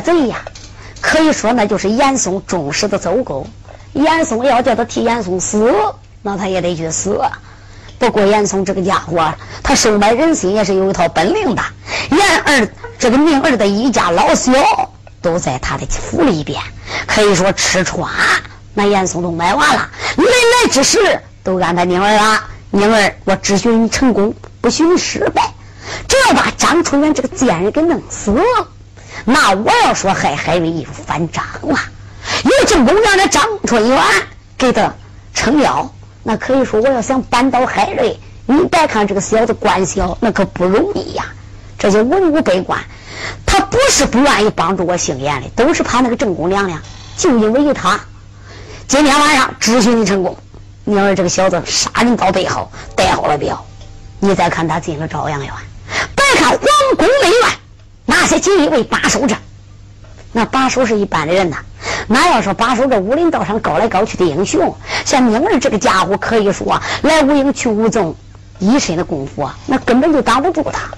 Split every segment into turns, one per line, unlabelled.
这贼呀，可以说那就是严嵩忠实的走狗。严嵩要叫他替严嵩死，那他也得去死。不过严嵩这个家伙，他收买人心也是有一套本领的。严二这个宁儿的一家老小都在他的府里边，可以说吃穿那严嵩都买完了。来来之时都安排宁儿啊，宁儿我只许你成功，不许你失败。只要把张春元这个贱人给弄死。那我要说害海瑞就翻账了，有正宫让的张春元给他撑腰，那可以说我要想扳倒海瑞，你别看这个小子官小，那可不容易呀。这些文武百官，他不是不愿意帮助我姓严的，都是怕那个正宫娘娘。就因为他，今天晚上只许你成功。你要是这个小子杀人刀背后带好了镖，你再看他进了朝阳院，别看皇宫内院。那些锦衣卫把守着，那把守是一般的人呐。那要说把守这武林道上高来高去的英雄，像宁儿这个家伙，可以说来无影去无踪，一身的功夫，那根本就挡不住他。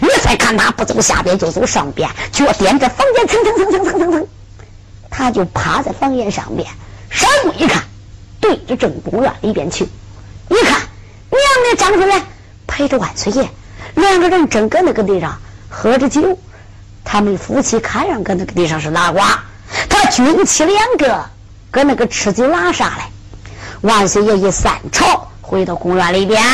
你再看他不走下边就走上边，脚点着房檐，蹭蹭蹭蹭蹭蹭蹭，他就趴在房檐上边，闪目一看，对着正宫院里边去。一看，娘的张春元陪着万岁爷，两个人正搁那个地上喝着酒。他们夫妻看上搁那个地上是拉呱，他军妻两个搁那个吃酒拉啥嘞？万岁爷一散朝，回到公园里边，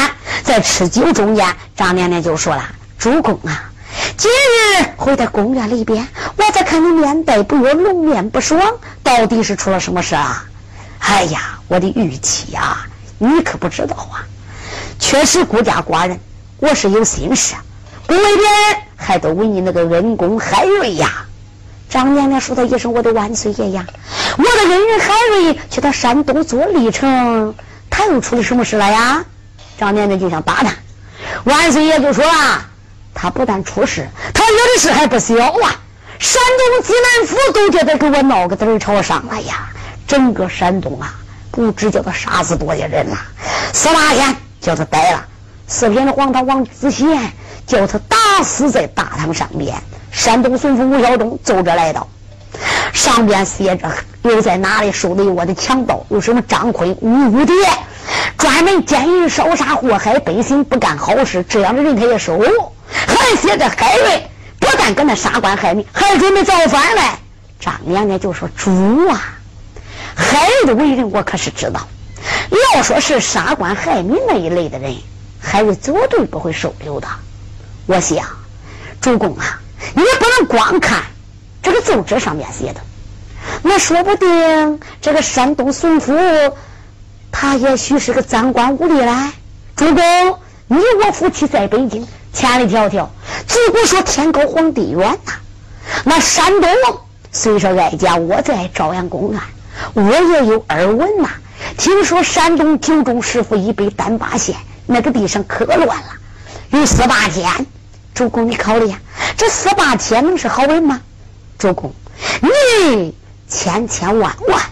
在吃酒中间，张娘娘就说了：“主公啊，今日回到公园里边，我再看你面带不悦，龙面不爽，到底是出了什么事啊？”哎呀，我的玉妻呀，你可不知道啊，确实孤家寡人，我是有心事。宫里边还得为你那个恩公海瑞呀！张娘娘说他一声：“我的万岁爷呀，我的恩人海瑞去到山东做历程，他又出了什么事了呀？”张娘娘就想打他，万岁爷就说啊：“他不但出事，他有的事还不小啊！山东济南府都觉得给我闹个儿朝上了呀！整个山东啊，不知叫他杀死多少人呐！四八天叫他逮了，四品的黄堂王子贤。”叫他打死在大堂上边。山东巡抚吴晓东奏着来到，上边写着又在哪里收的我的强盗？有什么张坤、吴五蝶，专门奸淫烧杀祸害百姓，不干好事，这样的人他也收。还写着海瑞不但跟那杀官害民，还准备造反嘞。张娘娘就说：“主啊，海瑞的为人我可是知道。要说是杀官害民那一类的人。”海瑞绝对不会收留的。我想，主公啊，你也不能光看这个奏折上面写的，那说不定这个山东巡抚他也许是个赃官污吏来。主公，你我夫妻在北京千里迢迢，自古说天高皇帝远呐。那山东虽说哀家我在朝阳公安，我也有耳闻呐。听说山东九中师傅已被丹巴县那个地上可乱了，有十八天。主公，你考虑呀，这十八天能是好人吗？主公，你千千万万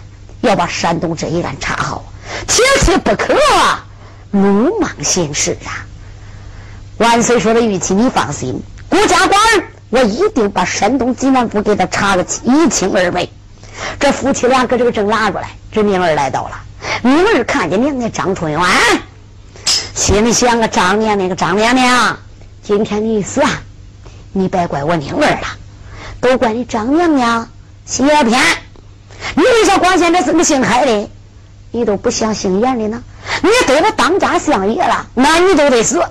要把山东这一案查好，切切不可。鲁莽行事啊！万岁说的玉器，你放心，顾家官我一定把山东济南府给他查个一清二白。这夫妻俩搁这个正拉过来，这明儿来到了。明儿看见娘娘张春元，心里想个张娘娘个张娘娘，今天你死啊，你别怪我宁儿了，都怪你张娘娘欺骗。你为啥光现在这么姓海的？你都不像姓严的呢？你得了当家相爷了，那你都得死。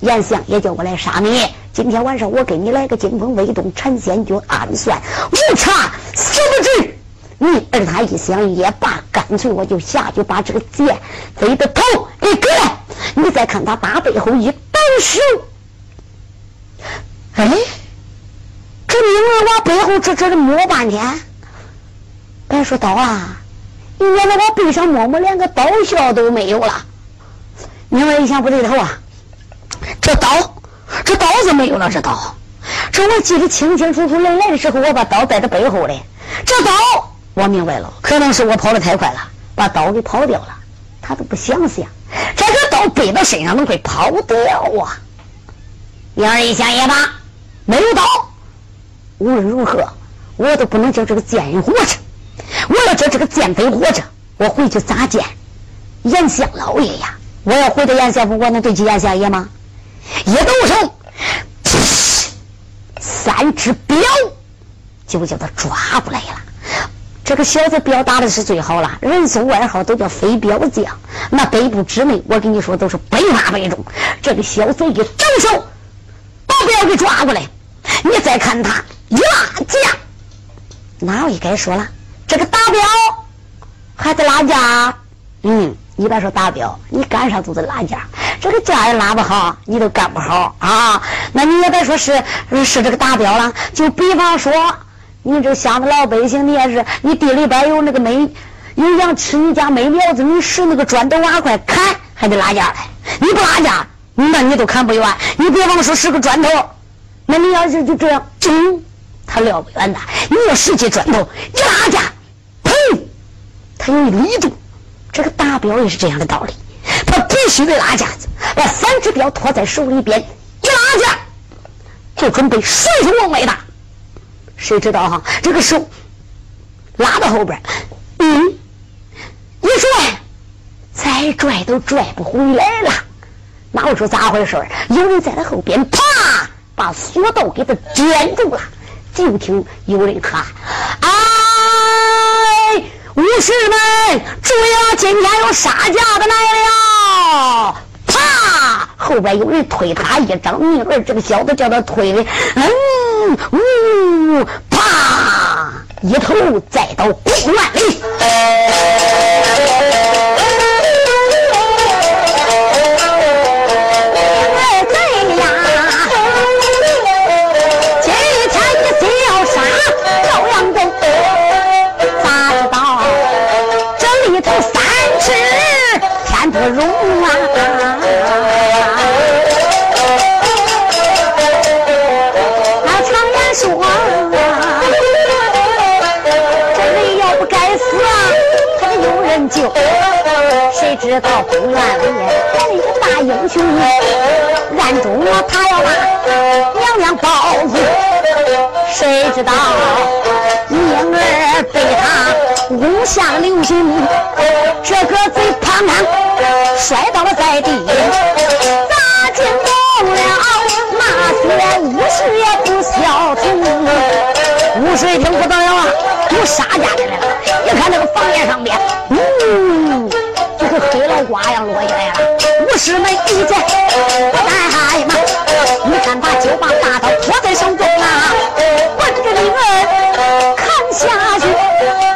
严相爷叫我来杀你，今天晚上我给你来个惊风未动陈仙诀，暗算无差死不值。你儿他一想也罢，干脆我就下去把这个剑贼的头给割了。你再看他打背后一抖手，哎，这明儿往背后这这的摸半天，别说刀啊。你原来我背上摸摸，连个刀鞘都没有了。明儿一想不对头啊，这刀，这刀怎么没有了。这刀，这我记得清清楚楚。来来的时候，我把刀在这背后嘞。这刀，我明白了，可能是我跑得太快了，把刀给跑掉了。他都不想想，这个刀背到身上能会跑掉啊？明儿一想也罢，没有刀，无论如何，我都不能叫这个贱人活着。我要叫这个贱贼活着，我回去咋见严相老爷呀？我要回到严相府，我能对起严相爷吗？一抖手，三只镖就叫他抓过来了。这个小子镖打的是最好了，人送外号都叫飞镖将。那北部之内，我跟你说都是百发百中。这个小子一招手，把镖给抓过来。你再看他一拉架，哪位该说了？这个打镖还得拉架，嗯，你别说打镖，你干啥都得拉架，这个架也拉不好，你都干不好啊。那你也别说是是这个打镖了，就比方说，你这乡的老百姓，你也是，你地里边有那个煤有羊吃，你家没苗子，你使那个砖头瓦块砍，还得拉架来。你不拉架，那你都砍不远。你比方说是个砖头，那你要是就这样，整，他撂不远的。你要使起砖头一拉架。他有力度，这个打镖也是这样的道理。他必须得拉架子，把三只镖托在手里边，一拉架就准备顺手往外打。谁知道哈？这个手拉到后边，嗯，一拽，再拽都拽不回来了。那我说咋回事有人在他后边，啪，把锁道给他卷住了。就听有人喊：“哎！”武士们，注意了，今天有杀价的来了！啪，后边有人推他一张命儿，这个小子叫他推的，嗯，呜，啪，一头栽到公园里。不容救。谁知道公园里来了一个大英雄，暗中啊他要把娘娘保住。谁知道婴儿被他误向流星，这个贼胖胖。摔倒了在地，砸惊动了那些武士也不消停。武士一听不到，都杀家的来了。你看那个房檐上边，呜、嗯，就跟黑老瓜一样落下来了。武士们一见，不敢害怕。你看把九把大刀托在手中啊，奔着你们砍下去。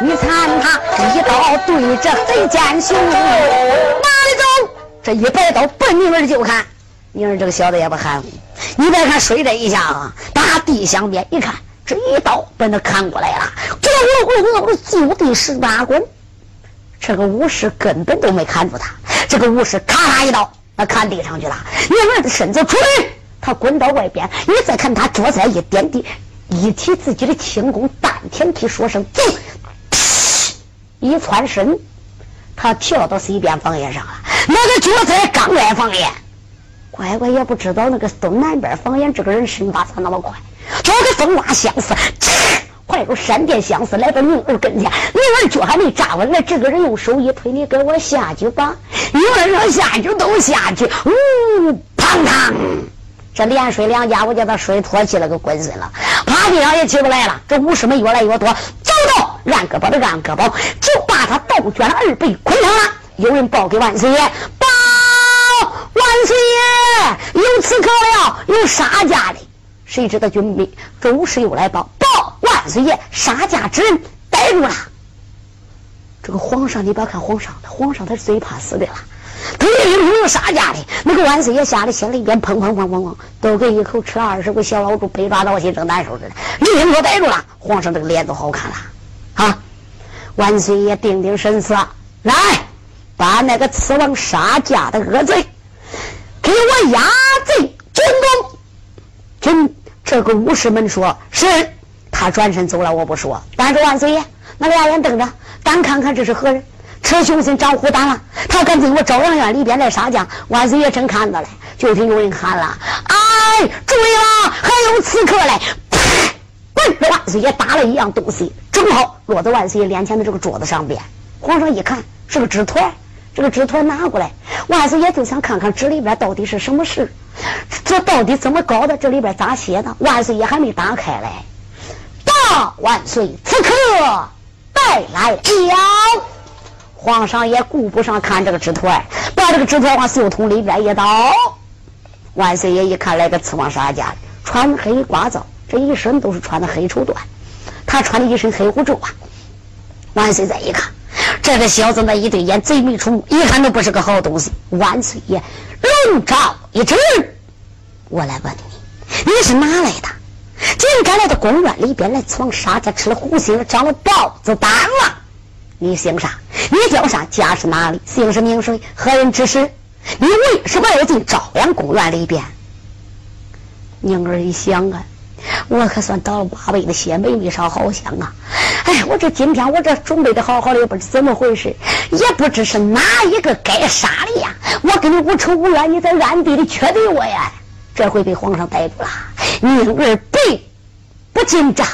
你看他一刀对着贼奸雄，哪里走？这一摆刀奔你们就砍。你们这个小子也不含糊。你别看摔这一下啊，打地响边一看。这一刀奔他砍过来了，咕噜咕噜咕噜就地十八滚。这个武士根本都没砍住他，这个武士咔嚓一刀，那砍地上去了。宁儿的身子出来，他滚到外边，你再看他脚下一点地，一提自己的轻功，丹田皮说声走。一窜身，他跳到西边房檐上了。那个脚在刚来房檐，乖乖也不知道那个东南边房檐这个人身法咋那么快，找个风刮相似，快如闪电相似来到宁儿跟前。宁儿脚还没站稳，呢这个人用手一推，你给我下去吧。宁儿说下去都下去，呜，砰砰，这连睡两家，我叫他睡脱气了，个滚孙了，趴地上也起不来了。这武士们越来越多，走到。按胳膊的按胳膊，就把他倒卷二倍捆上了。有人报给万岁爷，报万岁爷有刺客了，有杀家的。谁知道军兵这武士又来报，报万岁爷杀家之人逮住了。这个皇上，你不要看皇上，皇上他是最怕死的了。他一路有杀家的，那个万岁爷吓得心里边砰砰砰砰砰，都跟一口吃了二十个小老鼠，被抓挠心，正难受似的。一听说逮住了，皇上这个脸都好看了。啊！万岁爷定定神色，来，把那个刺王杀家的恶贼给我押进军中。真这个武士们说是，他转身走了，我不说。但是万岁爷那俩眼瞪着，单看看这是何人？吃雄心长虎胆了，他敢进我朝阳院里边来杀将？万岁爷正看着嘞，就听有人喊了：“哎，注意了，还有刺客嘞！”啪万岁爷打了一样东西，正好落在万岁爷脸前的这个桌子上边。皇上一看是个纸团，这个纸团拿过来，万岁爷就想看看纸里边到底是什么事，这到底怎么搞的？这里边咋写的？万岁爷还没打开嘞。大万岁，此刻带来了。皇上也顾不上看这个纸团，把这个纸团往袖筒里边一倒。万岁爷一看来个刺王杀家，穿黑褂子。这一身都是穿的黑绸缎，他穿的一身黑虎胄啊！万岁再一看，这个小子那一对眼贼眉鼠目，一看都不是个好东西。万岁爷龙爪一指：“我来问你，你是哪来的？竟敢来到公园里边来闯杀家，吃了虎心，长了豹子胆了？你姓啥？你叫啥？家是哪里？姓氏名谁？何人指使？你为什么要进朝阳公园里边？”宁儿一想啊。我可算倒了八辈子血，霉没啥好香啊！哎，我这今天我这准备的好好的，也不知怎么回事，也不知是哪一个该杀的呀！我跟你无仇无怨，你在暗地里缺德我呀！这回被皇上逮住了，宁儿背不紧张。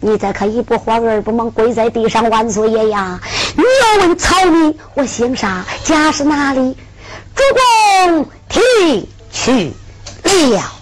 你再看一不慌二不忙，跪在地上，万岁爷呀！你要问曹民，我姓啥，家是哪里？主公听去了。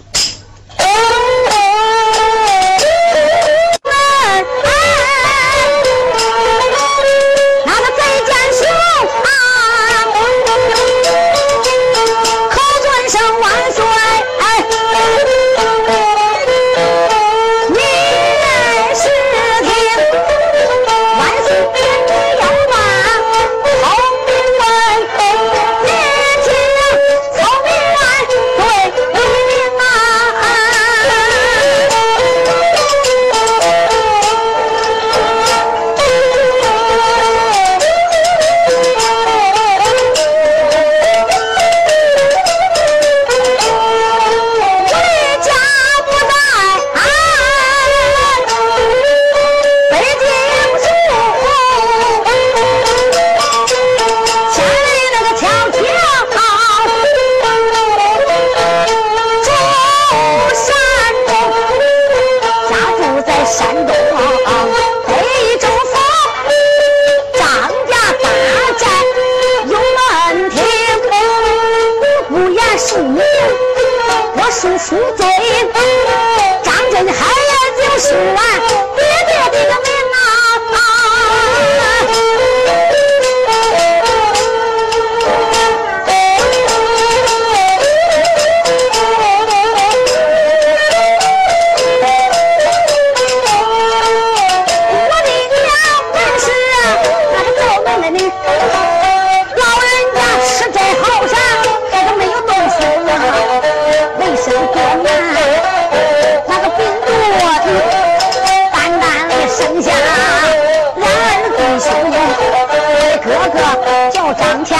当前，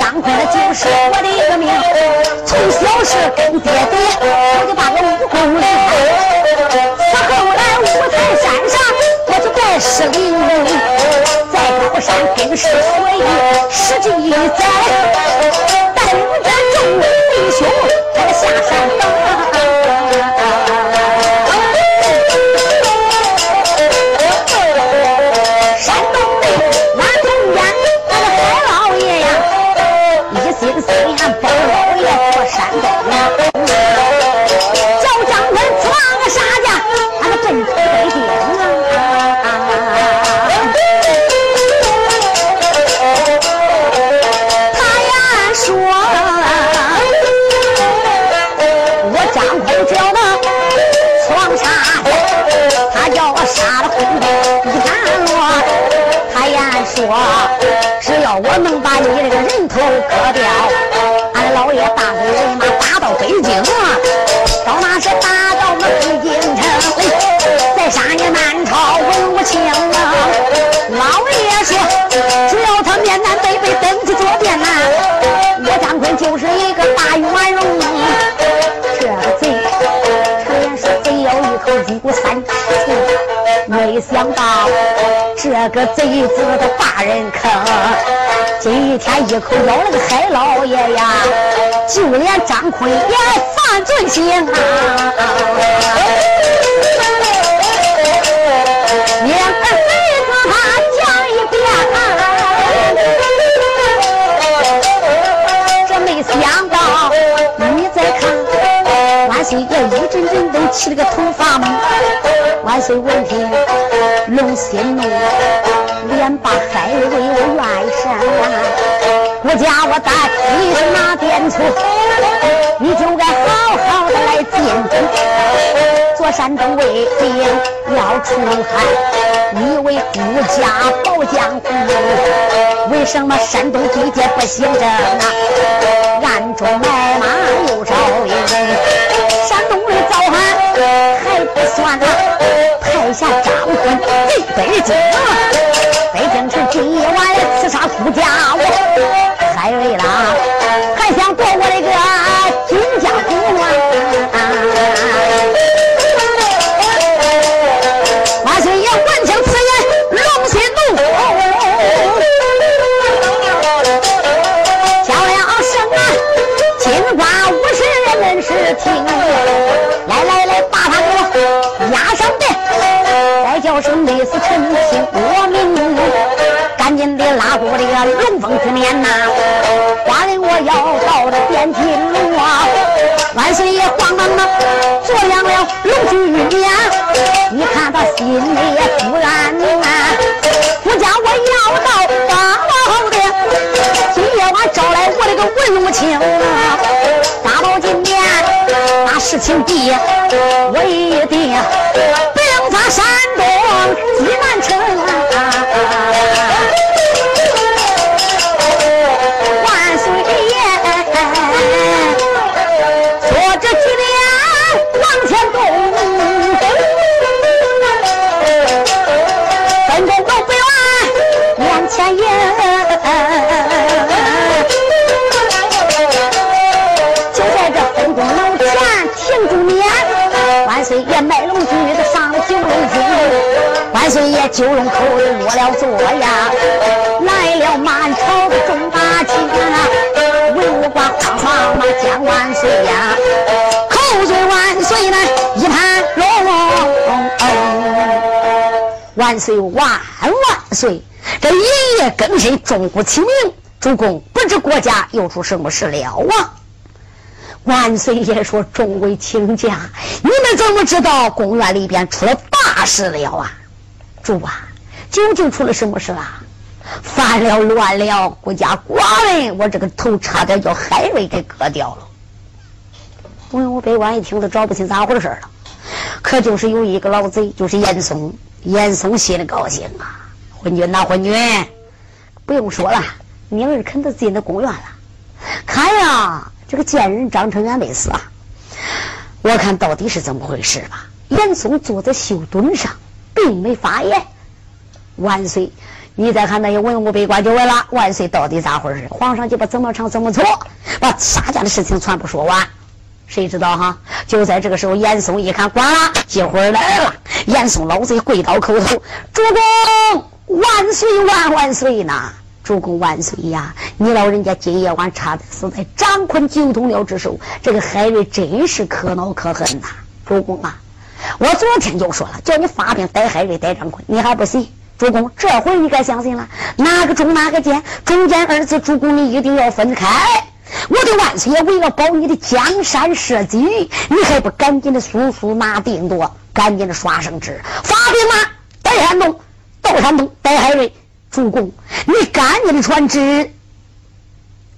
张坤那就是我的一个命。从小是跟爹爹，我就把个武功练。可后来五台山上，我就拜师领路，在高山跟师学艺十几载，想到这个贼子的大人坑。今天一口咬了个海老爷呀，就连张坤也犯罪心啊！两个贼子讲一遍，这没想到你再看，万岁爷一阵阵都起了个头发懵。万岁闻听，心怒，连把海为我怨神。国家我带你是哪点错？你就该好好的来进京。做山东卫兵要出海，你为国家保江湖。为什么山东地界不行政啊？暗中买马又招人，山东的造反还不算啊！在下张坤进北京，北京城今夜晚刺杀顾家我。太累了，还想做我的哥叫声内侍臣听我命。赶紧的拉过这个龙凤之年呐！花人我要到这汴京路啊！万岁爷慌忙忙坐上了龙驹面，你看他心里也不安宁啊！不叫我要到大老的，今夜晚招来我这个文武卿啊！大宝金殿把事情毕，我一定山东济南城九龙口里落了座呀，来了满朝的众大卿啊，文武官慌慌嘛将万岁呀，口嘴万岁呢一盘龙，万岁万万岁！这一夜更深，钟鼓齐鸣，主公不知国家又出什么事了啊？万岁爷说：“众位卿家，你们怎么知道宫院里边出了大事了啊？主啊，究竟出了什么事啊？犯了乱了，国家寡人，我这个头差点叫海瑞给割掉了。”文武百官一听都找不清咋回事了，可就是有一个老贼，就是严嵩。严嵩心里高兴啊，昏君呐，昏君，不用说了，明儿肯定进那宫院了。看呀！这个贱人张成元没死啊！我看到底是怎么回事吧？严嵩坐在绣墩上，并没发言。万岁，你再看那些文武百官就问了：万岁到底咋回事？皇上就把怎么唱怎么错，把杀家的事情全部说完。谁知道哈？就在这个时候，严嵩一看，管了，机会来了。严嵩老贼跪倒叩头：“主公万岁万万岁呐！主公万岁呀！你老人家今夜晚差点死在张坤九通了之手，这个海瑞真是可恼可恨呐！主公啊，我昨天就说了，叫你发兵逮海瑞逮张坤，你还不信？主公，这回你该相信了。哪个忠哪个奸？忠奸二字，主公你一定要分开。”我的万岁爷为了保你的江山社稷，你还不赶紧的速速拿定夺，赶紧的刷圣旨，发兵啊！带山东，到山东，带海瑞，主公，你赶紧的传旨。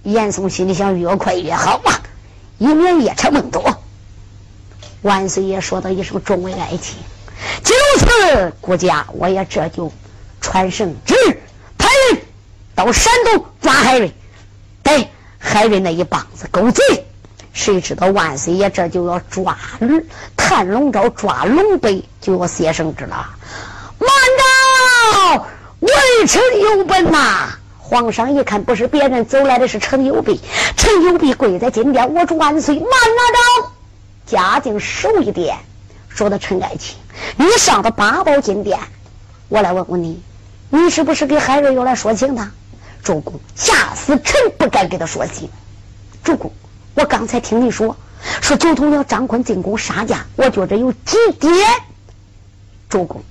严嵩心里想：越快越好啊，以免夜长梦多。万岁爷说到一声：“众位爱卿，就此，国家我也这就传圣旨，派人到山东抓海瑞，对。”海瑞那一帮子狗贼，谁知道万岁爷这就要抓探龙昭，抓龙背，就要写圣旨了。慢着，微臣有本呐！皇上一看，不是别人走来的是陈友弼。陈友弼跪在金殿，我祝万岁！慢拿着，嘉靖手一点，说的陈爱卿，你上的八宝金殿，我来问问你，你是不是给海瑞又来说情的？主公，吓死臣不敢给他说情。主公，我刚才听你说，说九头鸟张坤进宫杀家，我觉着有几点。主公，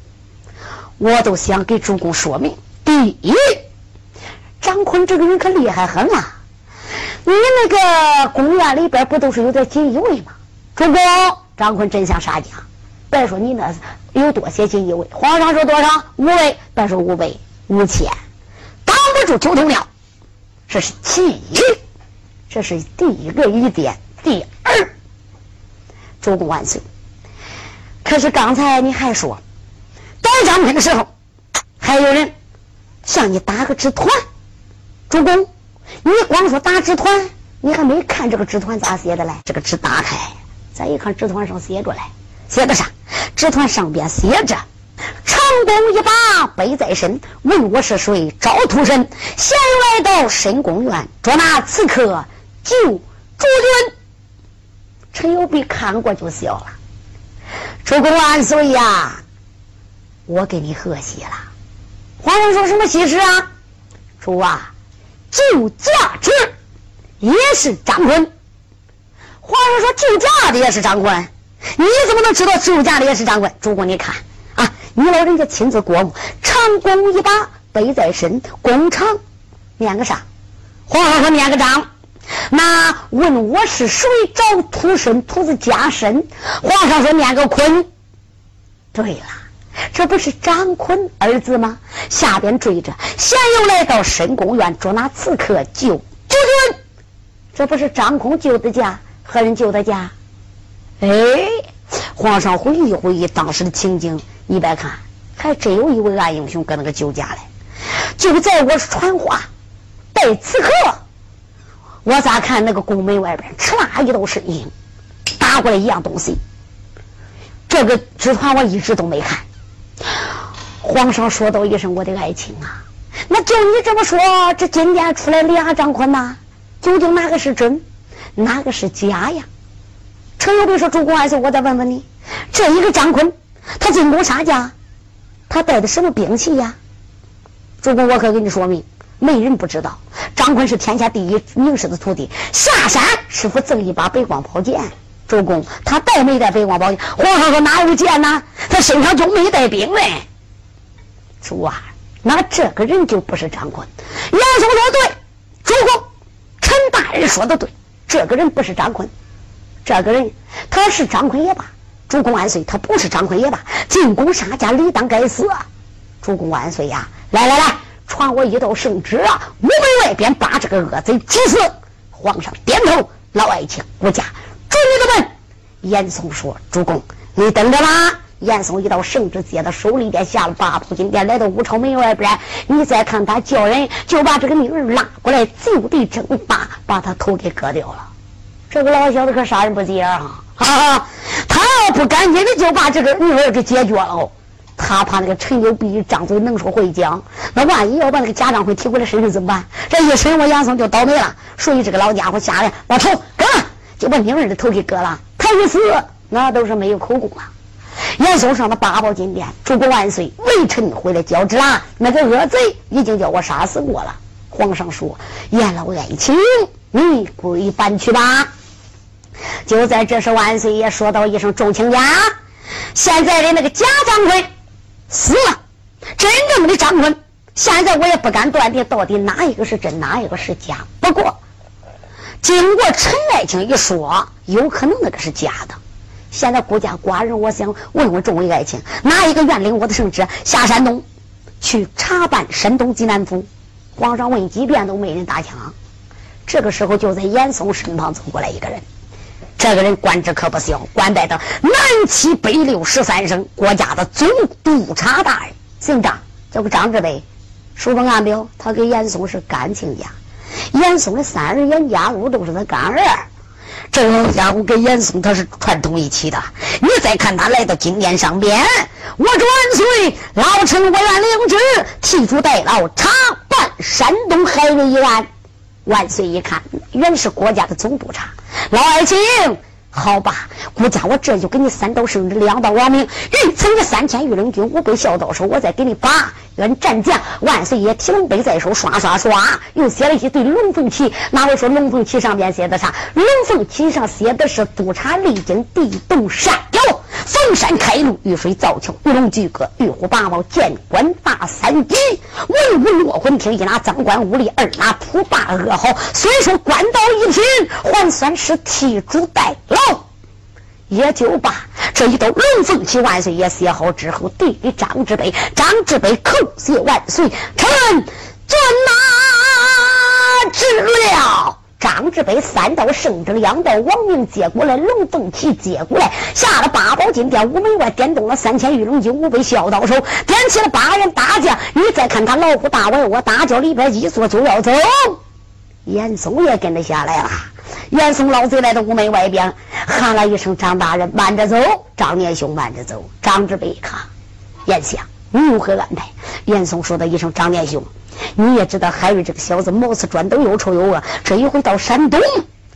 我都想给主公说明。第一，张坤这个人可厉害很了。你那个宫院里边不都是有点锦衣卫吗？主公，张坤真想杀家，别说你那有多些锦衣卫，皇上说多少五位，别说五位五千。挡不住九头鸟，这是其一，这是第一个疑点。第二，主公万岁。可是刚才你还说，打张坤的时候，还有人向你打个纸团。主公，你光说打纸团，你还没看这个纸团咋写的嘞？这个纸打开，咱一看纸团上写着嘞，写的啥？纸团上边写着。长弓一把背在身，问我是谁？赵屠神，先来到深宫院，捉拿刺客救主君。陈友弼看过就笑了。主公万岁呀！我给你贺喜了。皇上说什么喜事啊？主啊，救驾之也是张坤。皇上说救驾的也是长官。你怎么能知道救驾的也是长官？主公你看啊。你老人家亲自过目，长弓一把背在身，弓长，念个啥？皇上说念个章。那问我是谁？找土生土子加身。皇上说念个坤。对了，这不是张坤二字吗？下边追着，先又来到深宫院捉拿刺客救主君。这不是张坤救的驾？何人救的驾？哎，皇上回忆回忆当时的情景。你别看，还真有一位暗英雄搁那个酒家嘞。就在我传话带刺客，我咋看那个宫门外边哧啦一道身影，打过来一样东西。这个纸团我一直都没看。皇上说道一声：“我的爱卿啊，那就你这么说，这今天出来俩张坤呐，究竟哪个是真，哪个是假呀？”陈友弼说：“主公万岁，我再问问你，这一个张坤。”他进宫杀家，他带的什么兵器呀？主公，我可给你说明，没人不知道。张坤是天下第一名士的徒弟，下山师傅赠一把北光宝剑。主公，他带没带北光宝剑？皇上说哪有剑呢？他身上就没带兵嘞。主啊，那这个人就不是张坤。杨松说对，主公，陈大人说的对，这个人不是张坤，这个人他是张坤也罢。主公万岁！他不是张坤也罢，进宫杀家，理当该死。主公万岁呀！来来来，传我一道圣旨啊！午门外边把这个恶贼处死。皇上点头，老爱卿，国家准你的门。严嵩说：“主公，你等着吧。”严嵩一道圣旨接到手里边，下了八步金殿，来到武朝门外边。你再看他叫人，就把这个女儿拉过来，就地正法，把他头给割掉了。这个老小子可杀人不急啊！哈哈，他要不赶紧的就把这个女儿给解决了，他怕那个陈九必张嘴能说会讲，那万一要把那个贾章辉提回来审审怎么办？这一审我严嵩就倒霉了。所以这个老家伙下来把头割了，就把女儿的头给割了。他一死，那都是没有口供了。严嵩上了八宝金殿，主公万岁，微臣回来交旨啦。那个恶贼已经叫我杀死过了。皇上说：“严老爱卿，你归班去吧。”就在这时，万岁爷说道一声：“众卿家，现在的那个假掌柜死了，真正的张坤，现在我也不敢断定到底哪一个是真，哪一个是假。不过，经过陈爱卿一说，有可能那个是假的。现在孤家寡人，我想问问众位爱卿，哪一个愿领我的圣旨下山东去查办山东济南府？”皇上问几遍都没人搭腔。这个时候，就在严嵩身旁走过来一个人。这个人官职可不小，官拜的南七北六十三省国家的总督察大人，姓张，叫个张志北。书中暗表，他跟严嵩是干亲家。严嵩的三儿严家禄都是他干儿。这老家伙跟严嵩他是串通一起的。你再看他来到金殿上边，我万岁，老臣我愿领旨，替主代劳查办山东海瑞一案。万岁一看，原是国家的总督察。老爱卿，好吧，顾家我这就给你三刀圣旨，两道王命，运送你三千御林军，五百小刀手，我再给你把愿战将。万岁爷提龙杯在手，刷刷刷，又写了一对龙凤旗。哪位说龙凤旗上面写的啥？龙凤旗上写的是督察历经地动山摇。逢山开路，遇水造桥，鱼龙俱歌，玉虎八宝，见官大三级，文武落魂听，一拿赃官污吏，二拿普霸恶豪。虽说官到一品，还算是替主代劳，也就罢。这一道龙凤旗，万岁爷写好之后，递给张志北，张志北叩谢万岁，臣遵旨了。张志北三道圣旨，两道王命接过来，龙凤旗接过来，下了八宝金殿，五门外点动了三千御龙军，五百小刀手，点起了八员大将。你再看他老虎大外窝，大叫里边一坐就要走。严嵩也跟着下来了。严嵩老贼来到屋门外边，喊了一声：“张大人，慢着走。”张年兄慢着走。张志北一看，严相，你如何安排？严嵩说的一声：“张年兄。”你也知道海瑞这个小子毛刺砖头又臭又恶，这一回到山东，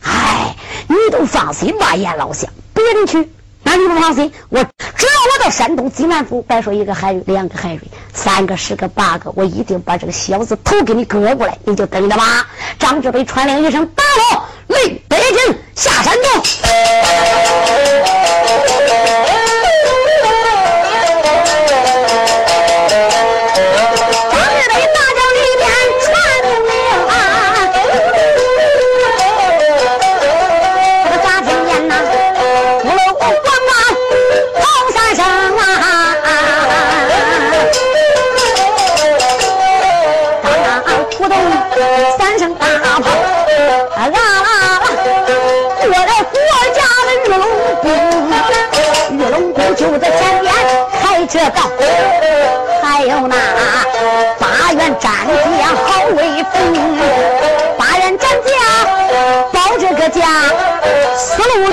哎，你都放心吧，严老相，别人去，那你不放心，我只要我到山东济南府，别说一个海瑞，两个海瑞，三个、十个、八个，我一定把这个小子头给你割过来，你就等着吧。张志伟传令一声，打我，令北京下山东。就在前边开着道，还有那八员战将好威风，八员战将保这个家，死路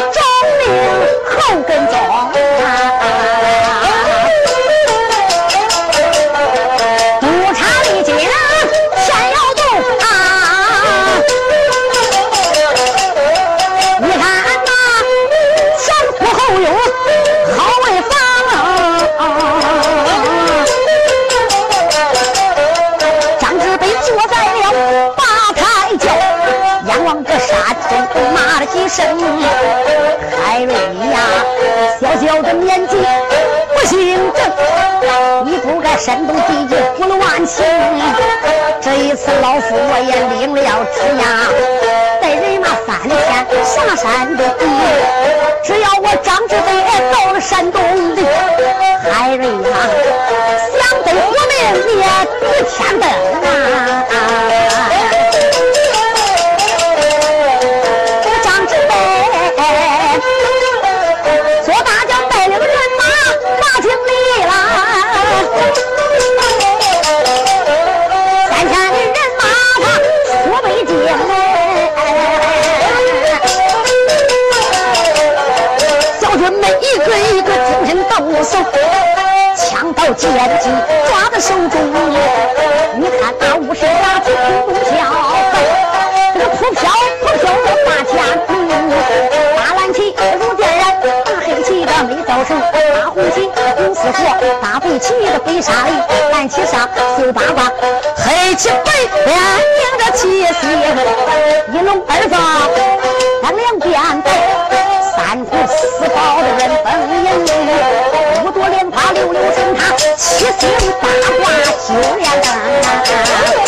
生海瑞呀，小小的年纪不姓郑，你不该煽动地界呼了万情。这一次老夫我也领了旨呀，带人马三天下山的。只要我张志飞到了山东白旗的飞沙里，蓝旗上绣八卦，黑漆白边迎着七星，一龙二凤三两边摆。三虎四豹的人分营，五朵莲花六六神塔，七星八卦九连灯。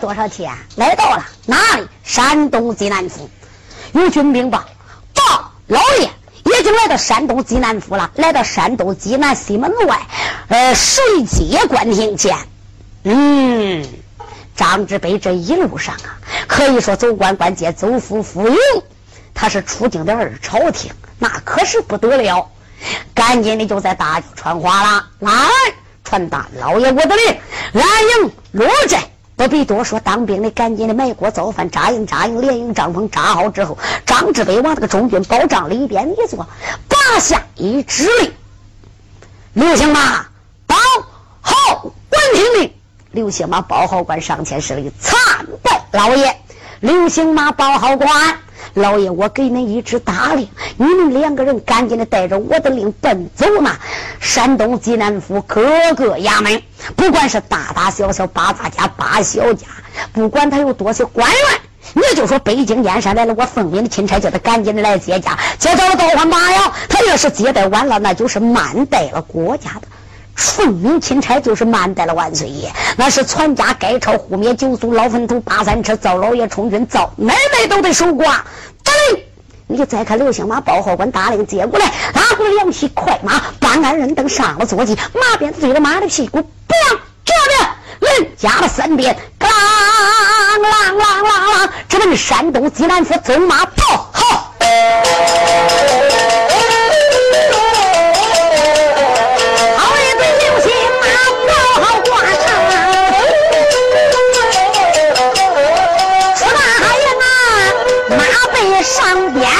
多少天来到了哪里？山东济南府，有军兵报，报老爷已经来到山东济南府了。来到山东济南西门外，呃，水街官厅前。嗯，张志北这一路上啊，可以说走官关街，走府府营，他是出京的二朝廷，那可是不得了。赶紧的就在大传话了，来传达老爷我的令，来迎罗寨。不必多说，当兵的赶紧的埋锅造饭，扎营扎营，连营帐篷扎好之后，张志伟往这个中军保障里边一坐，拔下一指令：刘兴马报好官听令。刘兴马报好官上前施礼，参拜老爷。刘兴马报号官。老爷，我给你一支大令，你们两个人赶紧的带着我的令奔走那山东济南府各个衙门，不管是大大小小八大家八小家，不管他有多些官员，你就说北京燕山来了，我奉命的钦差叫他赶紧的来接驾，接到了高欢罢了。他要是接待晚了，那就是慢待了国家的。奉命钦差就是慢待了万岁爷，那是全家改朝忽灭九族老坟头八三车赵老爷充军赵奶奶都得守寡。得令，你再看刘兴马报号官大令接过来，拉过两匹快马，办案人等上了坐骑，马鞭子对着马的屁股，砰，这边人加了三鞭，啷啷啷啷啷，这门山东济南府走马报号。上边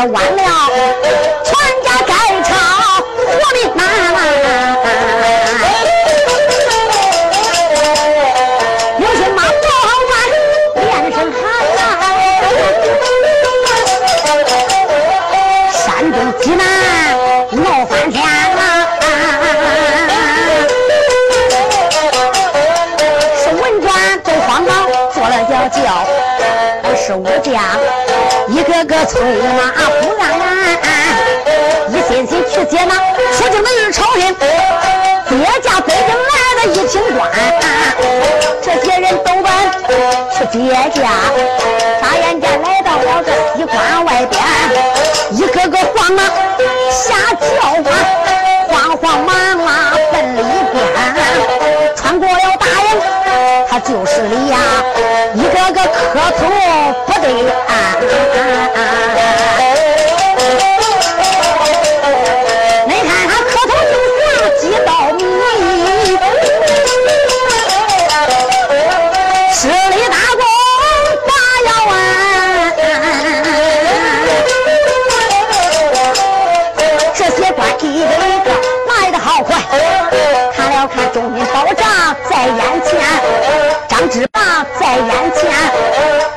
接完了，全家该朝活命难。有心马报官连声喊呐，山东济南闹翻天呐，是文官都慌忙做了叫叫。是武将，一个个催马接驾，眨眼间来到了这西关外边，一个个慌啊瞎叫啊，慌慌忙忙奔里边，穿过了大营，他就是李呀。一个个磕头在眼前。张志。在眼前。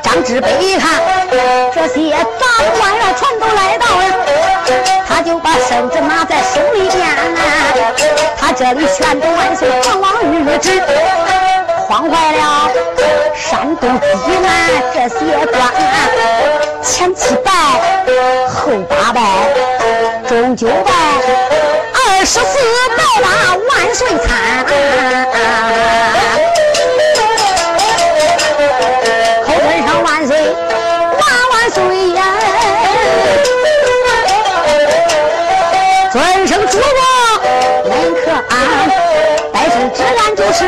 张志北一看，这些长官呀，全都来到了，他就把身子拿在手里边，他这里宣读万岁，皇王御旨，慌坏了山东济南这些官，前七拜，后八拜，中九拜，十四到八万岁参，口门上万岁万万岁呀！尊生祖国门可安，百姓只安就是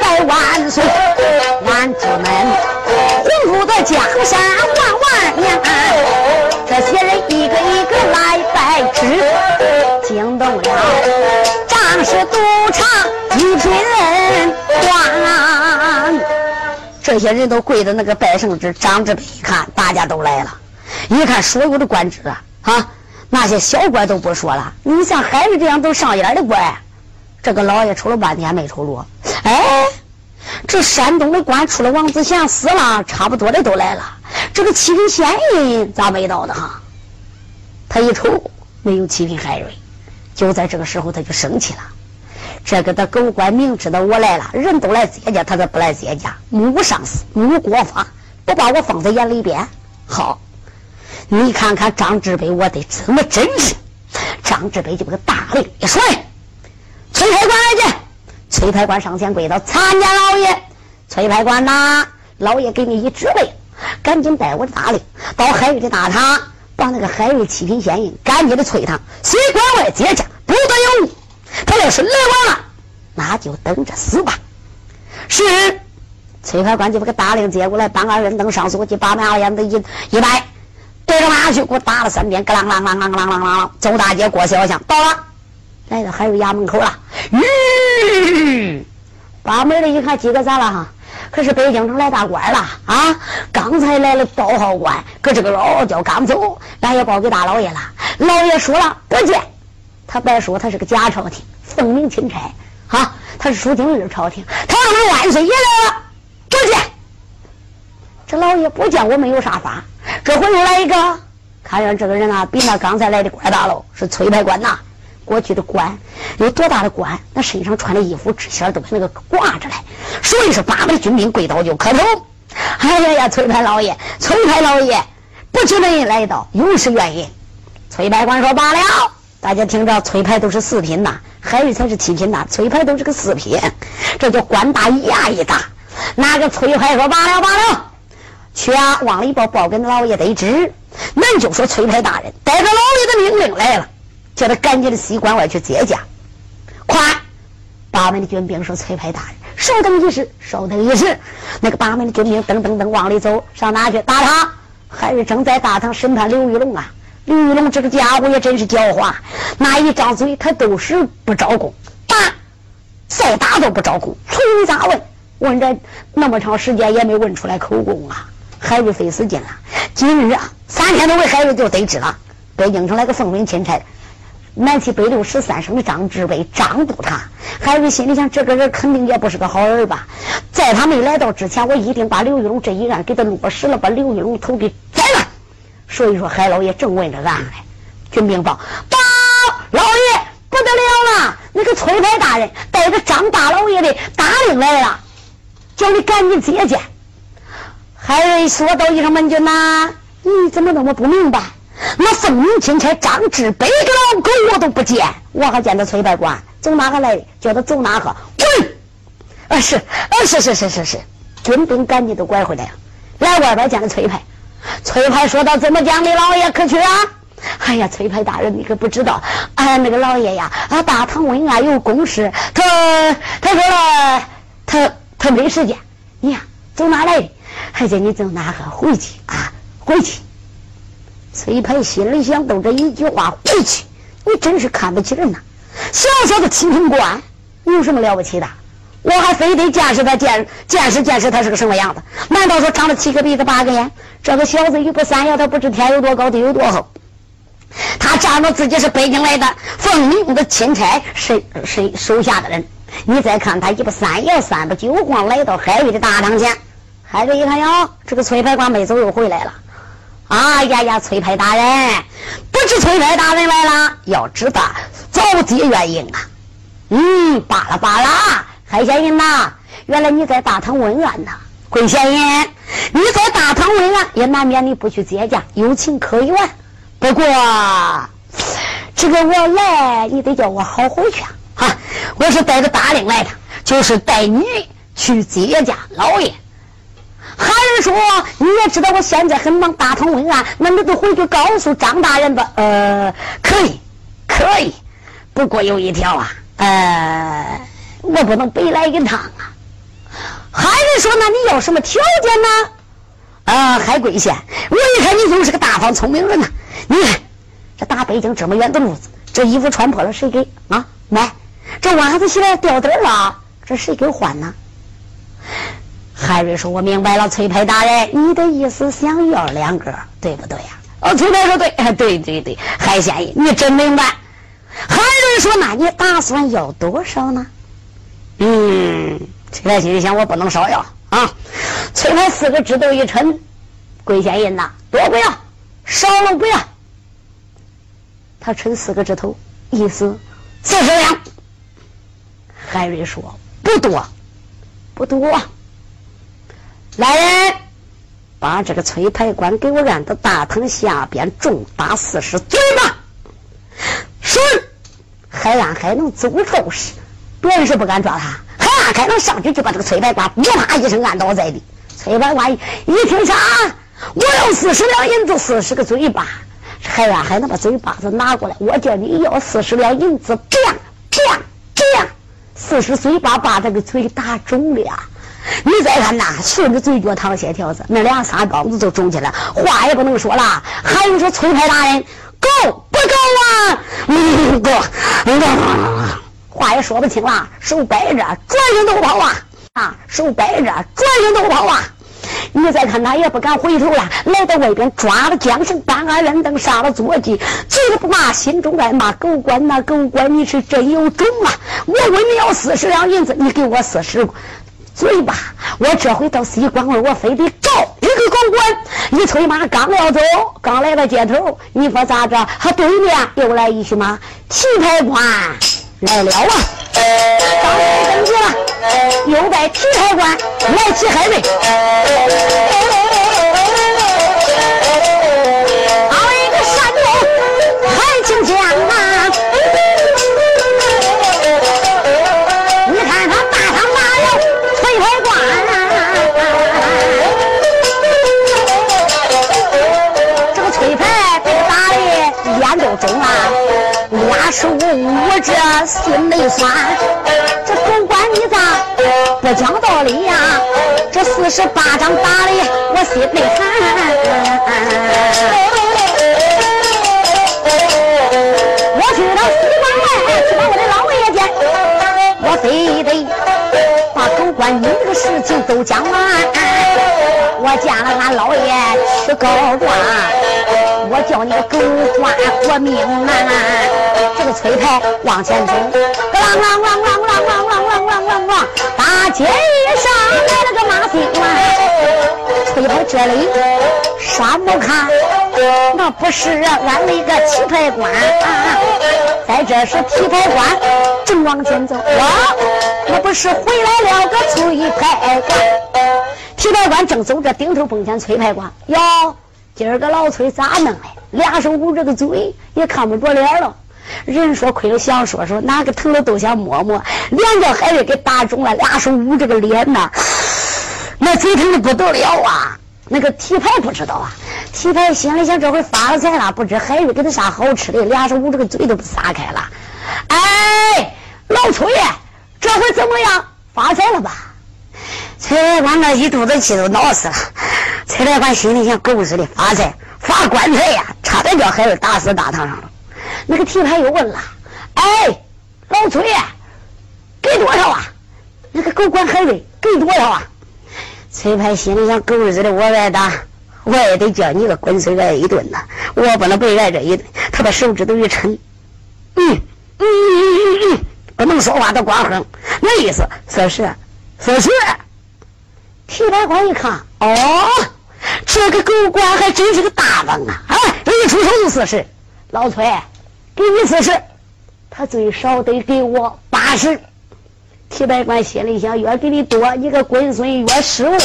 在万岁，俺祖门恢福的江山。这些人都跪着那个拜圣旨，张志培一看，大家都来了，一看所有的官职啊，啊，那些小官都不说了，你像海瑞这样都上眼的官。这个老爷瞅了半天没瞅着，哎，这山东的官除了王子祥死了，差不多的都来了。这个七品县人咋没到的哈？他一瞅没有七品海瑞，就在这个时候他就生气了。这个的狗官明知道我来了，人都来接驾，他咋不来接驾？目无上司，目无国法，不把我放在眼里边。好，你看看张志北，我得怎么整治？张志北就给他大令一甩。崔派官来见，崔派官上前跪倒，参见老爷。崔派官呐，老爷给你一指令，赶紧带我的大令到海瑞的大堂，把那个海瑞七品县印赶紧的催他，随关外接驾，不得有误。他要是来晚了，那就等着死吧。是，崔派官就把个大令接过来，搬个人凳上，坐起八门二檐的一一摆，对着马去给我打了三遍，咯啷啷啷啷啷啷啷，走大街过小巷，到了。来到海瑞衙门口了，吁！把门的一看，几个咋了哈？可是北京城来大官了啊！刚才来了报号官，可这个老叫刚走，俺也报给大老爷了。老爷说了不见，他别说他是个假朝廷，奉命钦差啊，他是属今日朝廷。他说俺万岁爷来了，出去。这老爷不见我们有啥法？这回又来一个，看样这个人啊，比那刚才来的官大喽，是崔派官呐。过去的官有多大的官？那身上穿的衣服、纸线都是那个挂着嘞。所以说，八百军兵跪倒就磕头。哎呀呀，崔派老爷，崔派老爷，不知的人来到，有是原因。崔派官说罢了。大家听着，崔派都是四品呐，海瑞才是七品呐，崔派都是个四品，这叫官大压一大。那个崔派说罢了罢了，去啊，往里报报给老爷得知。恁就说崔派大人带着老爷的命令来了。叫他赶紧的西关外去接驾，快！八门的军兵说：“崔派大人，稍等一时，稍等一时。”那个八门的军兵噔噔噔往里走，上哪去？大堂，海瑞正在大堂审判刘玉龙啊？刘玉龙这个家伙也真是狡猾，那一张嘴他都是不招供，打再打都不招供，从咋问？问这那么长时间也没问出来口供啊！海瑞费死劲了，今日啊，三天多为海瑞就得知了，北京城来个奉命钦差。南齐北六十三省的张志伟，张督他，海瑞心里想，这个人肯定也不是个好人吧？在他没来到之前，我一定把刘玉龙这一案给他落实了，把刘玉龙头给。所以说，海老爷正问着俺呢。军兵报：报，老爷不得了了！那个崔派大人带着张大老爷的大令来了，叫你赶紧接见。海瑞说道一声：“门军呐，你怎么那么不明白？”那奉命钦差张志北个老狗我都不见，我还见到崔百官，走哪个来的？叫他走哪个？滚！啊是，啊是是是是是，军兵赶紧都拐回来了，来外边见了崔派。崔派说道：“怎么讲？李老爷可去啊？”哎呀，崔派大人，你可不知道，俺那个老爷呀，啊大堂问案有公事，他他说了，他他没时间。你呀，走哪来的？还叫你走哪个回去啊？回去。崔派心里想：都这一句话回去，你真是看不起人呐！小小的七品官有什么了不起的？我还非得见识他见见识见识他是个什么样子？难道说长了七个鼻子八个眼？这个小子一不三要，他不知天有多高地有多厚？他仗着自己是北京来的奉命的钦差，谁谁手下的人？你再看他一不三要三不九晃来到海瑞的大堂前，海瑞一看哟，这个崔牌官没走又回来了。啊呀呀，崔牌大人，不知崔牌大人来了，要知道早接原因啊。嗯，罢了罢了，海仙人呐，原来你在大唐问案呐。桂仙人，你在大唐问案，也难免你不去接驾，有情可原。不过，这个我来，你得叫我好回去啊！我是带着大令来的，就是带你去接驾老爷。还是说你也知道我现在很忙，大唐问案，那你就回去告诉张大人吧。呃，可以，可以。不过有一条啊，呃，我不能白来一趟啊。海瑞说，那你要什么条件呢？啊，海贵县，我一看你就是个大方聪明人呐。你看，这大北京这么远的路子，这衣服穿破了谁给啊？买。这袜子洗了掉底了，这谁给换呢？海瑞说：“我明白了，崔派大人，你的意思想要两个，对不对呀？”哦，崔派说：“对，对对对，海先生，你真明白。”海瑞说：“那你打算要多少呢？”嗯，崔派心里想：“我不能少要啊。”崔派四个指头一抻：“贵先生呐，多不要，少了不要。”他抻四个指头，意思四十两。海瑞说：“不多，不多。”来人，把这个崔牌官给我按到大堂下边，重打四十嘴巴。是，还按还能走透时，别人是不敢抓他，还按还能上去就把这个崔牌官啪一声按倒在地。崔牌官一听啥？我要四十两银子，四十个嘴巴，还按还能把嘴巴子拿过来。我叫你要四十两银子，啪啪啪，四十嘴巴把这个嘴打肿了。你再看呐，顺着嘴角淌血条子，那两仨包子就肿起来，话也不能说了。还有说崔太大人够不够啊？嗯，够，够。话也说不清了，手摆着，转身都跑啊！啊，手摆着，转身都跑啊！你再看他也不敢回头了，来到外边抓了缰绳，搬鞍扔灯，上了坐骑，嘴里不骂，心中在骂狗官呐，狗官你是真有种啊！我问你要四十两银子，你给我四十。嘴巴，我这回到西关了，我非得找一个狗官。一催马刚要走，刚来到街头，你说咋着？他对面又来一匹马，提牌官来了啊！张三登记了，又在提海关来起海味。心里酸。这狗官你咋不讲道理呀？这四十八掌打的我心里寒。我去到西关外去把我的老爷见，我非得把狗官你这个事情都讲完。我见了俺老爷去高官。我叫你狗官活命啊！这崔牌往前走，啷啷啷啷啷啷啷啷啷啷，大街上来了个马新官。崔牌这里啥不看？那不是俺那个提牌官啊！在这是提牌官，正往前走，哇，那不是回来了个崔牌官？提牌官正走着，顶头碰见崔牌官哟。今儿个老崔咋弄的？俩手捂着个嘴，也看不着脸了。人说亏了想说说，哪个疼了都想摸摸。脸叫孩子给打肿了，俩手捂着个脸呐，那嘴疼的不得了啊！那个提牌不知道啊，提牌心里想这回发了财了，不知孩子给他啥好吃的，俩手捂着个嘴都不撒开了。哎，老崔，这回怎么样？发财了吧？崔官那一肚子气都恼死了。崔来官心里想：狗日的发财发棺材呀！差点叫孩子打死大堂上了。那个提牌又问了：“哎，老崔，给多少啊？”那个狗官海瑞给多少啊？崔牌心里想：狗日的，我挨打，我也得叫你个滚水挨一顿呐！我不能被挨这一顿。他把手指头一抻，嗯嗯嗯嗯嗯，不能说话都光哼，那意思四十，四十。提牌官一看，哦，这个狗官还真是个大方啊！哎，这一出手就四十。老崔，给你四十，他最少得给我八十。提百官心里想：越给你多，你个龟孙越失望。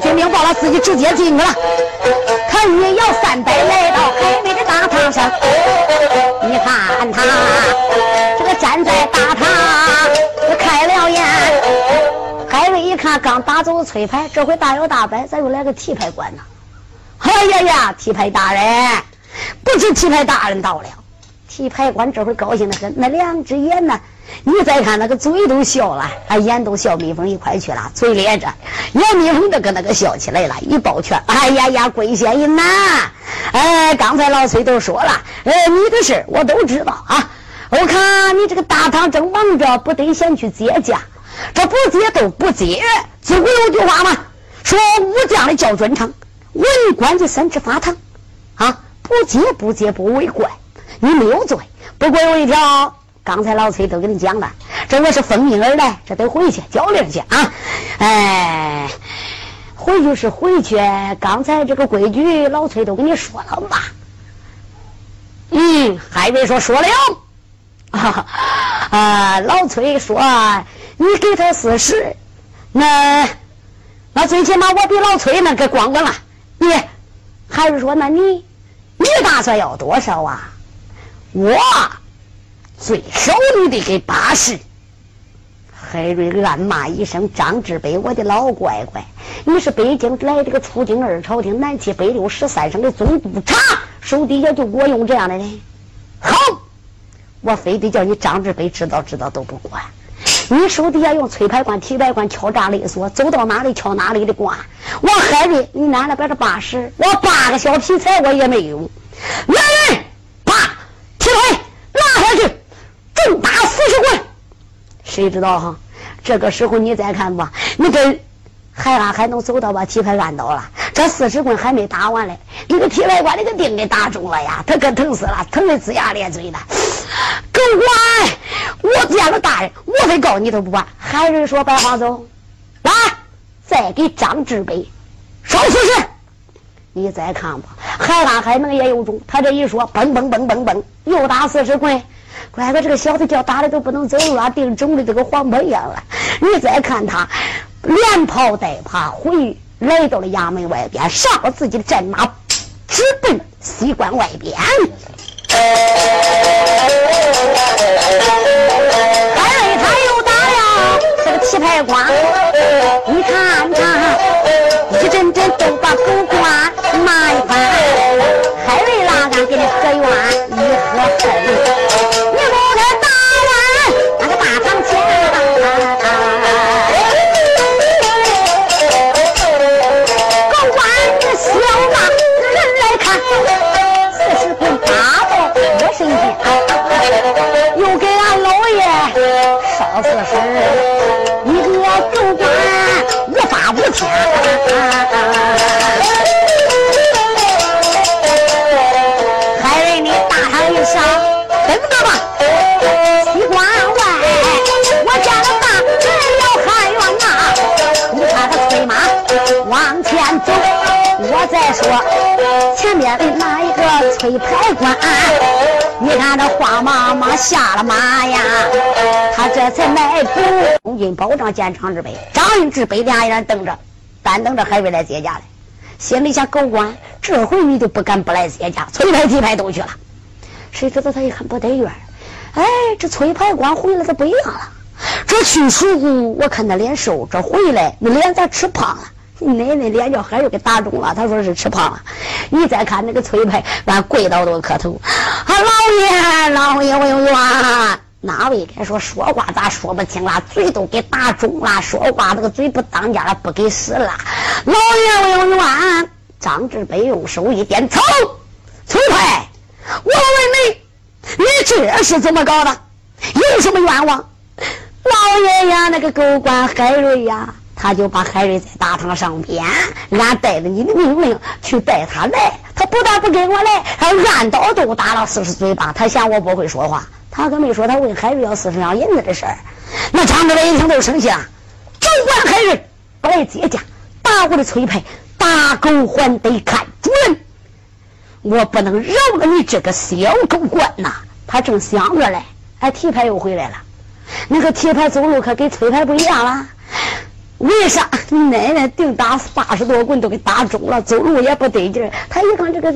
军兵报了，自己直接进去了。他欲摇三百来到海瑞的大堂上，你看他这个站在大堂，开了眼。海瑞一看，刚打走崔牌，这回大摇大摆，咋又来个提牌官呢？哎呀呀，提牌大人，不知提牌大人到了。提牌官这会儿高兴的很，那两只眼呢？你再看那个嘴都笑了，啊，眼都笑蜜蜂一块去了，嘴咧着，眼眯缝的跟那个笑起来了，一抱拳，哎呀呀，贵仙人呐！哎，刚才老崔都说了，哎，你的事我都知道啊。我看你这个大堂正忙着，不得先去接驾，这不接都不接。自古有句话嘛，说武将的叫准成，文官的三尺法堂，啊，不接不接不为怪，你没有罪。不过有一条。刚才老崔都跟你讲了，这我是奉命而来，这得回去交令去啊！哎，回去是回去，刚才这个规矩老崔都跟你说了吧？嗯，还没说说了。啊，老崔说你给他四十，那那最起码我比老崔那个光棍了。你还是说那你你打算要多少啊？我。最少你得给八十。海瑞暗骂一声：“张志北，我的老乖乖，你是北京来这个出京二朝廷南七北六十三省的总督察，手底下就我用这样的人。好，我非得叫你张志北知道知道都不管。你手底下用崔牌官、提牌官敲诈勒索，走到哪里敲哪里的官。我海瑞，你拿了边的八十，我八个小皮财我也没有。来人，把提牌拿下去。”重打四十棍，谁知道哈？这个时候你再看吧，你跟海拉还能走到把棋牌按倒了，这四十棍还没打完嘞，你个提牌官那个钉给打中了呀，他可疼死了，疼的龇牙咧嘴的。狗官，我见了大人，我非告你都不管。海瑞说：“白花走，来，再给张志北烧四十。你再看吧，海拉还能也有种，他这一说，嘣嘣嘣嘣嘣，又打四十棍。”乖乖这个小子叫打的都不能走路啊，腚肿的这个黄婆一样了。你再看他，连跑带爬回来到了衙门外边，上了自己的战马，直奔西关外边。哎他又打了这个提牌官，你看他一阵阵都把狗官骂再说前面的那一个崔牌官。你看这慌忙忙下了马呀，他这才迈步，红军保障见张志北，张志北俩人瞪着，单等着海瑞来接驾嘞。心里想：狗官，这回你就不敢不来接驾，催牌几牌都去了。谁知道他一看不得院哎，这崔牌官回来他不一样了。这去时候我看他脸瘦，这回来那脸咋吃胖了？你奶奶脸叫海瑞给打肿了，他说是吃胖了。你再看那个崔牌，俺跪倒都磕头。啊，老爷，老爷，我有冤，哪位该说说话咋说不清了？嘴都给打肿了，说话那个嘴不当家了，不给使了。老爷问冤，张志北用手一点，走，崔派，我问你，你这是怎么搞的？有什么冤枉？老爷呀，那个狗官海瑞呀。他就把海瑞在大堂上边，俺带着你的命令去带他来。他不但不跟我来，还按刀都打了四十嘴巴。他嫌我不会说话，他可没说他问海瑞要四十两银子的事儿。那张志伟一听都生气了，就管海瑞不来接驾，打我的崔派，打狗还得看主人。我不能饶了你这个小狗官呐！他正想着嘞，哎，提牌又回来了。那个提牌走路可跟崔牌不一样了。为啥你奶奶定打八十多棍都给打肿了，走路也不得劲儿？他一看这个，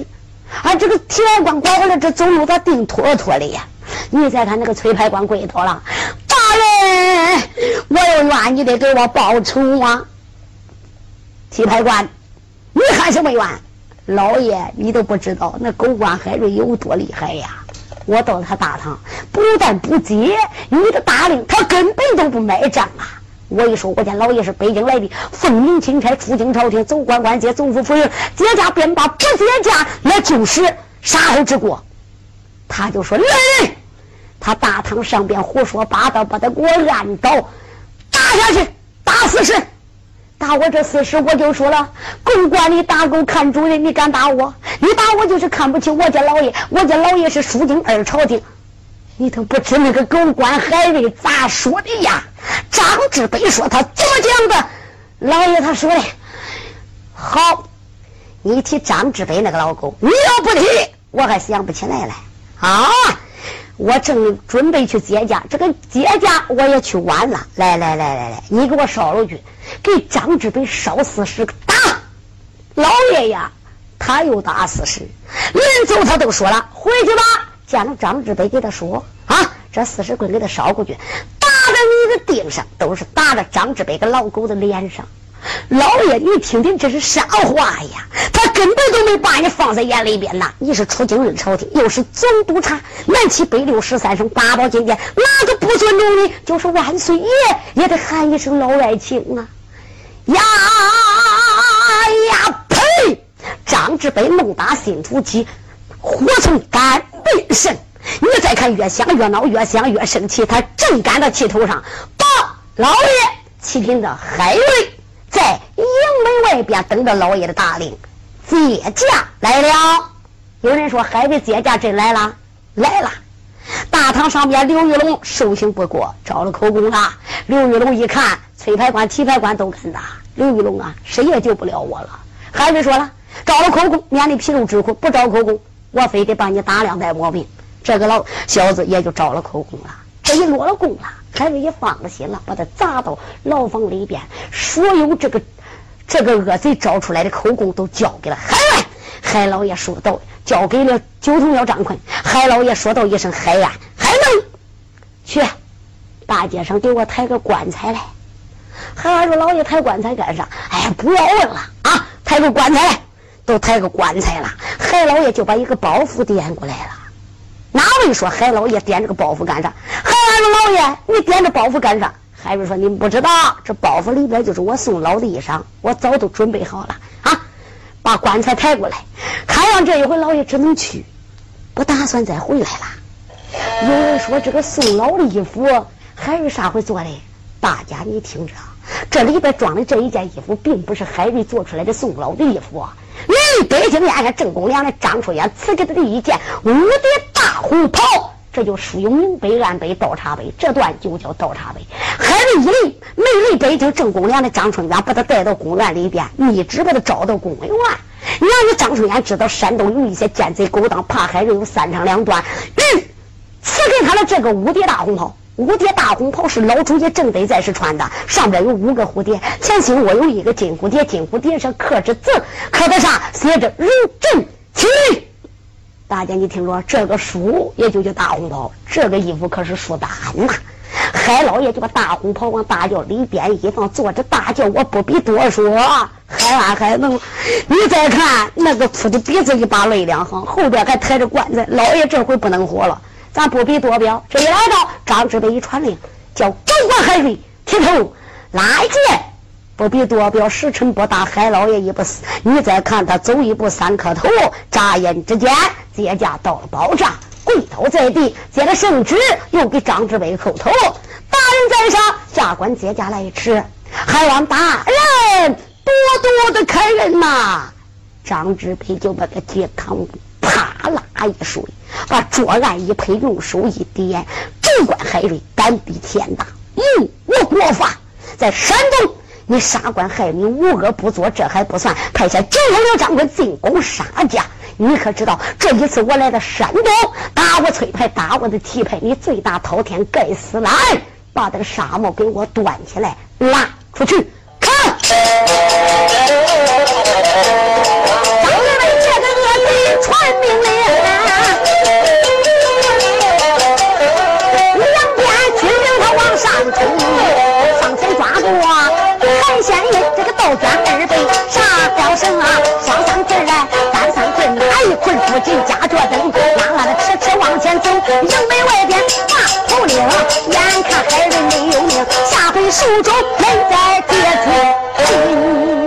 啊，这个铁官拐回来，这走路咋定妥妥的呀？你再看那个崔牌官跪倒了，大人，我有冤，你得给我报仇啊！提牌官，你喊什么冤？老爷，你都不知道那狗官海瑞有多厉害呀！我到他大堂，不但不接你的大令，他根本都不买账啊！我一说，我见老爷是北京来的，奉命钦差出京朝廷，走官关街，走府府营，接驾便罢，不接驾那就是杀后之过。他就说来人，他大堂上边胡说八道，把他给我按倒打下去，打死十，打我这四十，我就说了，狗官里打狗看主人，你敢打我？你打我就是看不起我家老爷，我家老爷是书经二朝廷。你都不知那个狗官海瑞咋说的呀？张志北说他怎么讲的？老爷他说的，好，你提张志北那个老狗，你要不提，我还想不起来了。啊，我正准备去接驾，这个接驾我也去晚了。来来来来来，你给我烧了去，给张志北烧四十个打。老爷呀，他又打四十，临走他都说了，回去吧。见了张志北，给他说啊，这四十棍给他烧过去，打在你的腚上，都是打在张志北个老狗的脸上。老爷，你听听，这是啥话呀？他根本都没把你放在眼里边呐！你是出京任朝廷，又是总督察，南七北六十三省八宝金殿，哪个不尊重你？就是万岁爷也得喊一声老爱卿啊！呀呀呸！张志北怒打心头起，火从肝。变身，你再看，越想越恼，越想越生气。他正赶到气头上，报老爷启禀的海瑞在营门外边等着老爷的大令，接驾来了。有人说海瑞接驾真来了，来了。大堂上边，刘玉龙受刑不过，招了口供了。刘玉龙一看，崔牌官、提牌官都敢打，刘玉龙啊，谁也救不了我了。海瑞说了，招了口供，免你皮肉之苦；不招口供。我非得把你打两百毛病，这个老小子也就招了口供了。这一落了供了，海瑞也放了心了，把他砸到牢房里边。所有这个这个恶贼招出来的口供都交给了海安。海老爷说道：“交给了九头鸟张坤。”海老爷说道一声：“海呀，海能去大街上给我抬个棺材来。”海安说：“老爷抬棺材干啥？”哎呀，不要问了啊，抬个棺材来。都抬个棺材了，海老爷就把一个包袱掂过来了。哪位说海老爷掂这个包袱干啥？海说老爷，你掂着包袱干啥？海瑞说你不知道，这包袱里边就是我送老的衣裳，我早都准备好了啊。把棺材抬过来，看样这一回老爷只能去，不打算再回来了。有人说这个送老的衣服，海瑞啥会做的？大家你听着，这里边装的这一件衣服，并不是海瑞做出来的送老的衣服。啊你北京眼看郑公良的张春元赐给他的一件无敌大红袍，这就属于明北暗北倒茶碑，这段就叫倒茶碑。海瑞一离没离北京，郑公良的张春元把他带到公园里边，一直把他招到公园。让你张春元知道山东有一些奸贼勾当，怕海瑞有三长两短，嗯，赐给他的这个无敌大红袍。五蝶大红袍是老主爷正德在时穿的，上边有五个蝴蝶，前心窝有一个金蝴蝶，金蝴蝶上刻着字，刻的啥？写着“如朕起”。大家你听着，这个书也就叫大红袍，这个衣服可是书单呐。海老爷就把大红袍往大轿里边一放，坐着大轿，我不必多说。海安海能，你再看那个哭的鼻子一把泪两行，后边还抬着棺材，老爷这回不能活了。咱不必多表。这一来到，张志北一传令，叫高官海瑞提头来见。不必多表，时辰不大，海老爷一不死。你再看他走一步三磕头，眨眼之间，接驾到了宝帐，跪倒在地，接了圣旨，又给张志伟叩头。大人在上，下官接驾来迟，还望大人多多的开恩呐。张志培就把个肩扛啪啦一摔，把桌案一拍，用手一点，主管海瑞胆比天大，嗯，我国法，在山东。你杀官害民，无恶不作，这还不算，派下九龙刘掌柜进攻沙家。你可知道，这一次我来到山东，打我崔牌，打我的提牌，你罪大滔天，该死！来，把这个沙帽给我端起来，拉出去，看。张二位这个恶贼传命令，不进家脚灯，拉拉的迟迟往前走，营门外边把头领，眼看孩儿没有命，下回手中没再接触。